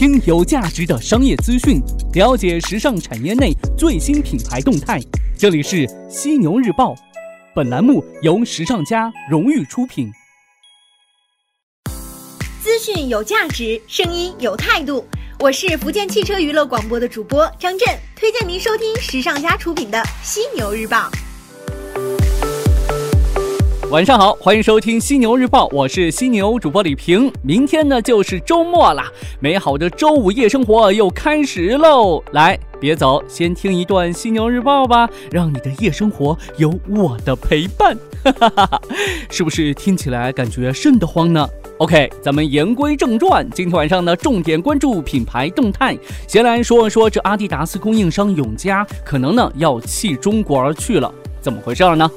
听有价值的商业资讯，了解时尚产业内最新品牌动态。这里是犀牛日报，本栏目由时尚家荣誉出品。资讯有价值，声音有态度。我是福建汽车娱乐广播的主播张震，推荐您收听时尚家出品的犀牛日报。晚上好，欢迎收听犀牛日报，我是犀牛主播李平。明天呢就是周末啦，美好的周五夜生活又开始喽！来，别走，先听一段犀牛日报吧，让你的夜生活有我的陪伴。哈哈哈哈，是不是听起来感觉瘆得慌呢？OK，咱们言归正传，今天晚上呢重点关注品牌动态。先来说说这阿迪达斯供应商永嘉，可能呢要弃中国而去了，怎么回事呢？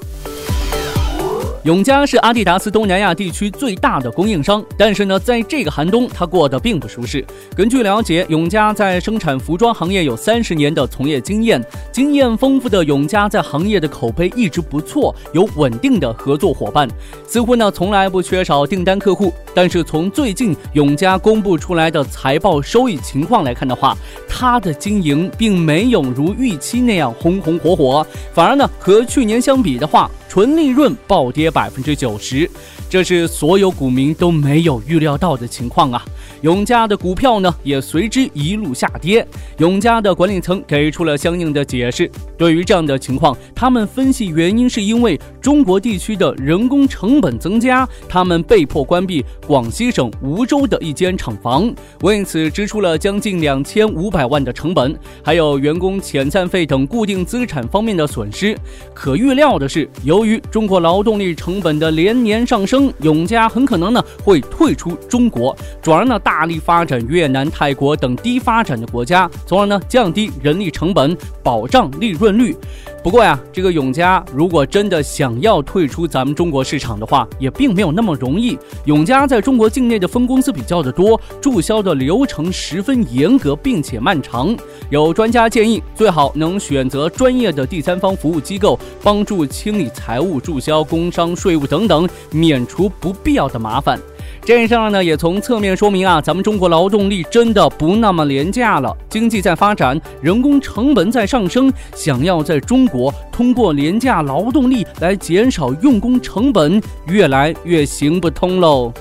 永嘉是阿迪达斯东南亚地区最大的供应商，但是呢，在这个寒冬，他过得并不舒适。根据了解，永嘉在生产服装行业有三十年的从业经验，经验丰富的永嘉在行业的口碑一直不错，有稳定的合作伙伴，似乎呢从来不缺少订单客户。但是从最近永嘉公布出来的财报收益情况来看的话，它的经营并没有如预期那样红红火火，反而呢和去年相比的话。纯利润暴跌百分之九十，这是所有股民都没有预料到的情况啊！永嘉的股票呢也随之一路下跌。永嘉的管理层给出了相应的解释。对于这样的情况，他们分析原因是因为中国地区的人工成本增加，他们被迫关闭广西省梧州的一间厂房，为此支出了将近两千五百万的成本，还有员工遣散费等固定资产方面的损失。可预料的是，由于中国劳动力成本的连年上升，永嘉很可能呢会退出中国，转而呢大力发展越南、泰国等低发展的国家，从而呢降低人力成本，保障利润率。不过呀，这个永嘉如果真的想要退出咱们中国市场的话，也并没有那么容易。永嘉在中国境内的分公司比较的多，注销的流程十分严格并且漫长。有专家建议，最好能选择专业的第三方服务机构，帮助清理财务、注销工商、税务等等，免除不必要的麻烦。这事儿呢，也从侧面说明啊，咱们中国劳动力真的不那么廉价了。经济在发展，人工成本在上升，想要在中国通过廉价劳动力来减少用工成本，越来越行不通喽。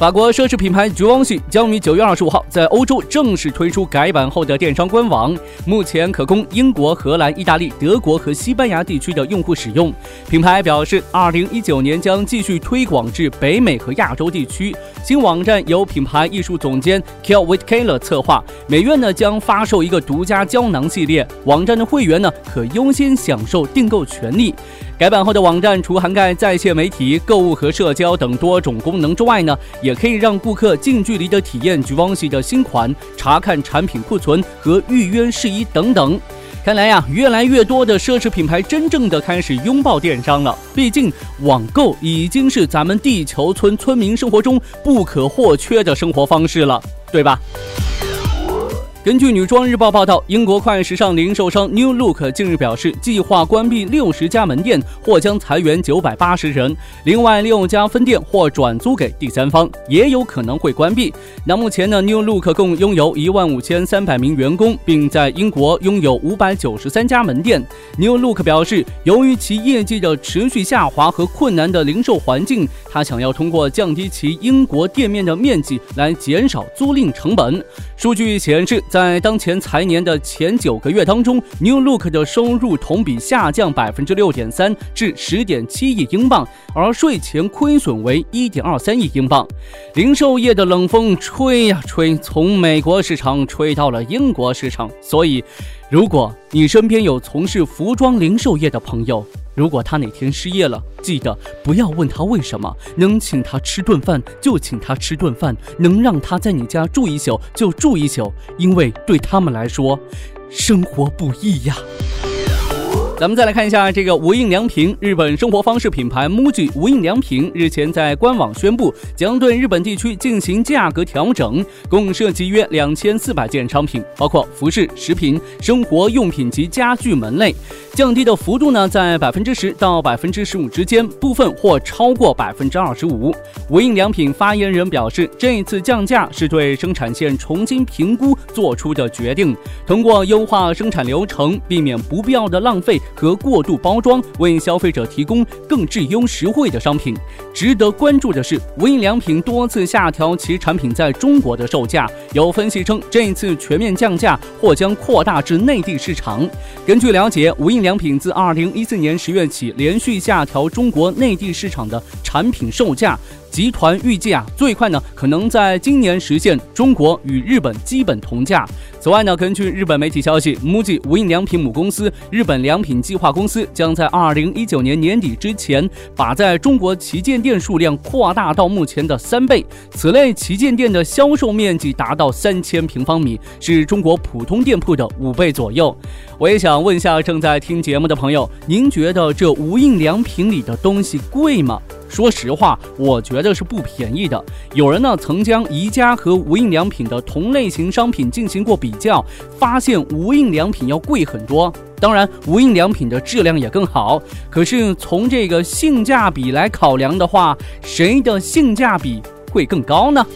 法国奢侈品牌 Givenchy 将于九月二十五号在欧洲正式推出改版后的电商官网，目前可供英国、荷兰、意大利、德国和西班牙地区的用户使用。品牌表示，二零一九年将继续推广至北美和亚洲地区。新网站由品牌艺术总监 Kel Whitaker 策划，每月呢将发售一个独家胶囊系列，网站的会员呢可优先享受订购权利。改版后的网站除涵盖在线媒体、购物和社交等多种功能之外呢，也也可以让顾客近距离的体验 Givenchy 的新款，查看产品库存和预约事宜等等。看来呀，越来越多的奢侈品牌真正的开始拥抱电商了。毕竟，网购已经是咱们地球村村民生活中不可或缺的生活方式了，对吧？根据女装日报报道，英国快时尚零售商 New Look 近日表示，计划关闭六十家门店，或将裁员九百八十人。另外六家分店或转租给第三方，也有可能会关闭。那目前呢，New Look 共拥有一万五千三百名员工，并在英国拥有五百九十三家门店。New Look 表示，由于其业绩的持续下滑和困难的零售环境，他想要通过降低其英国店面的面积来减少租赁成本。数据显示。在当前财年的前九个月当中，New Look 的收入同比下降百分之六点三，至十点七亿英镑，而税前亏损为一点二三亿英镑。零售业的冷风吹呀吹，从美国市场吹到了英国市场。所以，如果你身边有从事服装零售业的朋友，如果他哪天失业了，记得不要问他为什么，能请他吃顿饭就请他吃顿饭，能让他在你家住一宿就住一宿，因为对他们来说，生活不易呀。咱们再来看一下这个无印良品，日本生活方式品牌 MUJI 无印良品日前在官网宣布，将对日本地区进行价格调整，共涉及约两千四百件商品，包括服饰、食品、生活用品及家具门类，降低的幅度呢在百分之十到百分之十五之间，部分或超过百分之二十五。无印良品发言人表示，这一次降价是对生产线重新评估做出的决定，通过优化生产流程，避免不必要的浪费。和过度包装，为消费者提供更质优实惠的商品。值得关注的是，无印良品多次下调其产品在中国的售价。有分析称，这一次全面降价或将扩大至内地市场。根据了解，无印良品自二零一四年十月起连续下调中国内地市场的产品售价。集团预计啊，最快呢可能在今年实现中国与日本基本同价。此外呢，根据日本媒体消息，MUJI 无印良品母公司日本良品计划公司将在二零一九年年底之前，把在中国旗舰店数量扩大到目前的三倍。此类旗舰店的销售面积达到三千平方米，是中国普通店铺的五倍左右。我也想问一下正在听节目的朋友，您觉得这无印良品里的东西贵吗？说实话，我觉得是不便宜的。有人呢曾将宜家和无印良品的同类型商品进行过比较，发现无印良品要贵很多。当然，无印良品的质量也更好。可是从这个性价比来考量的话，谁的性价比会更高呢？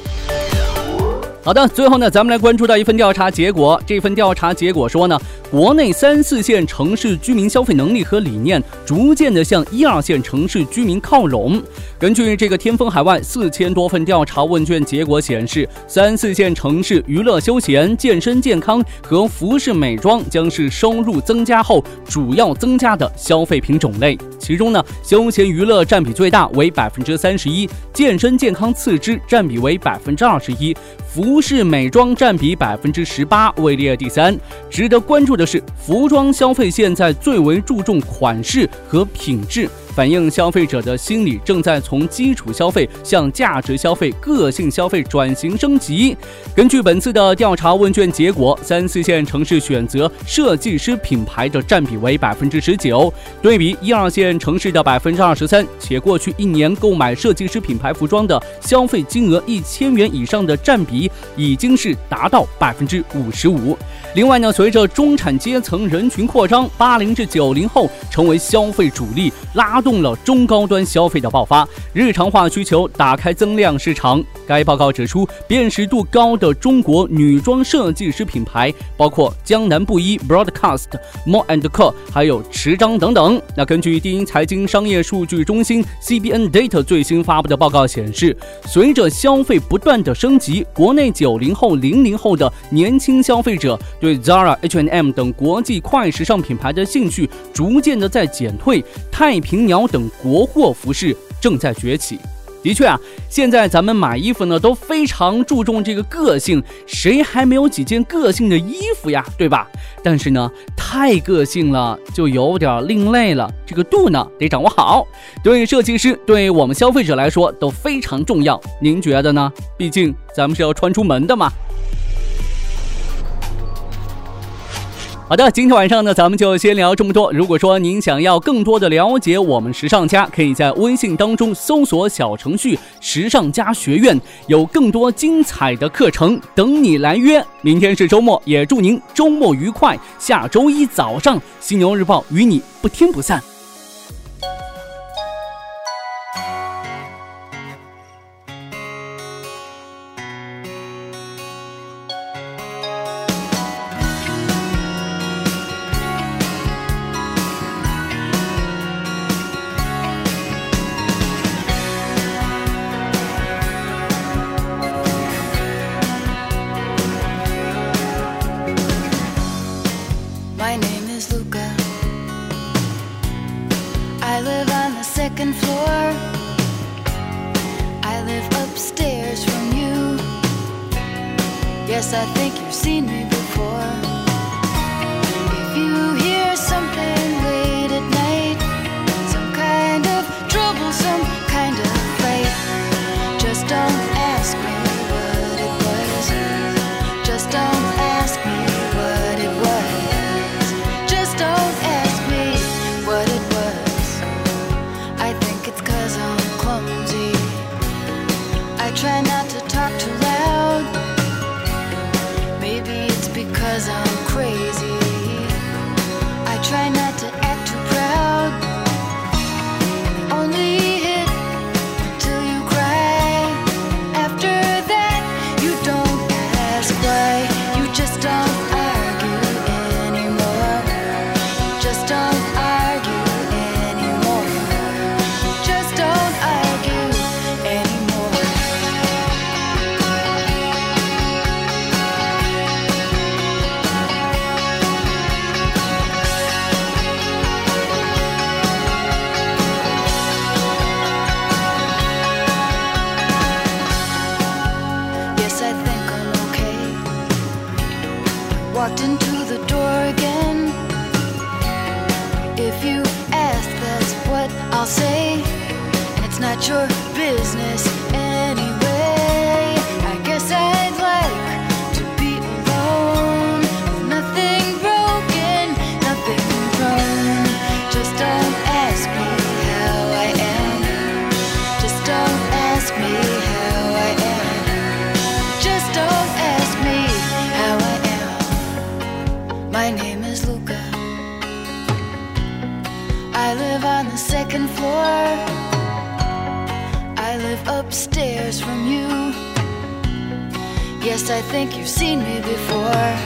好的，最后呢，咱们来关注到一份调查结果。这份调查结果说呢。国内三四线城市居民消费能力和理念逐渐的向一二线城市居民靠拢。根据这个天风海外四千多份调查问卷结果显示，三四线城市娱乐休闲、健身健康和服饰美妆将是收入增加后主要增加的消费品种类。其中呢，休闲娱乐占比最大，为百分之三十一；健身健康次之，占比为百分之二十一；服饰美妆占比百分之十八，位列第三。值得关注的。是服装消费现在最为注重款式和品质。反映消费者的心理正在从基础消费向价值消费、个性消费转型升级。根据本次的调查问卷结果，三四线城市选择设计师品牌的占比为百分之十九，对比一二线城市的百分之二十三。且过去一年购买设计师品牌服装的消费金额一千元以上的占比已经是达到百分之五十五。另外呢，随着中产阶层人群扩张，八零至九零后成为消费主力，拉。动了中高端消费的爆发，日常化需求打开增量市场。该报告指出，辨识度高的中国女装设计师品牌包括江南布衣、Broadcast、More and Co，还有池章等等。那根据第一财经商业数据中心 CBN Data 最新发布的报告显示，随着消费不断的升级，国内九零后、零零后的年轻消费者对 Zara、H&M 等国际快时尚品牌的兴趣逐渐的在减退。太平洋。鸟等国货服饰正在崛起，的确啊，现在咱们买衣服呢都非常注重这个个性，谁还没有几件个性的衣服呀，对吧？但是呢，太个性了就有点另类了，这个度呢得掌握好，对设计师，对我们消费者来说都非常重要。您觉得呢？毕竟咱们是要穿出门的嘛。好的，今天晚上呢，咱们就先聊这么多。如果说您想要更多的了解我们时尚家，可以在微信当中搜索小程序“时尚家学院”，有更多精彩的课程等你来约。明天是周末，也祝您周末愉快。下周一早上，犀牛日报与你不听不散。I think you've seen me Cause I future. Think you've seen me before.